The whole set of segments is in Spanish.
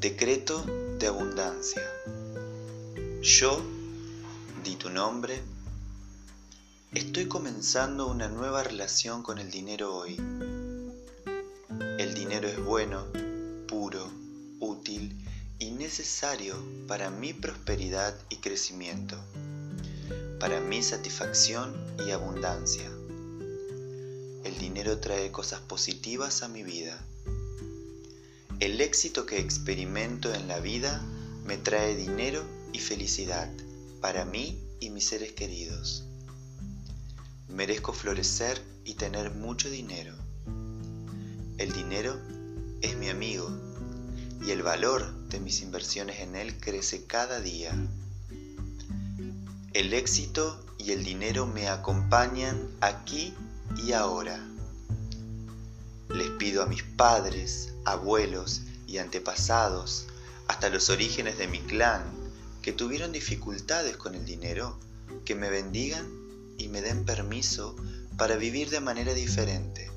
Decreto de abundancia. Yo, di tu nombre, estoy comenzando una nueva relación con el dinero hoy. El dinero es bueno, puro, útil y necesario para mi prosperidad y crecimiento, para mi satisfacción y abundancia. El dinero trae cosas positivas a mi vida el éxito que experimento en la vida me trae dinero y felicidad para mí y mis seres queridos. Merezco florecer y tener mucho dinero. El dinero es mi amigo y el valor de mis inversiones en él crece cada día. El éxito y el dinero me acompañan aquí y ahora. Les pido a mis padres, abuelos y antepasados, hasta los orígenes de mi clan, que tuvieron dificultades con el dinero, que me bendigan y me den permiso para vivir de manera diferente.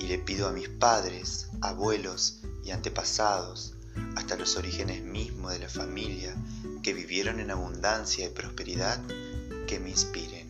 Y le pido a mis padres, abuelos y antepasados, hasta los orígenes mismos de la familia, que vivieron en abundancia y prosperidad, que me inspiren.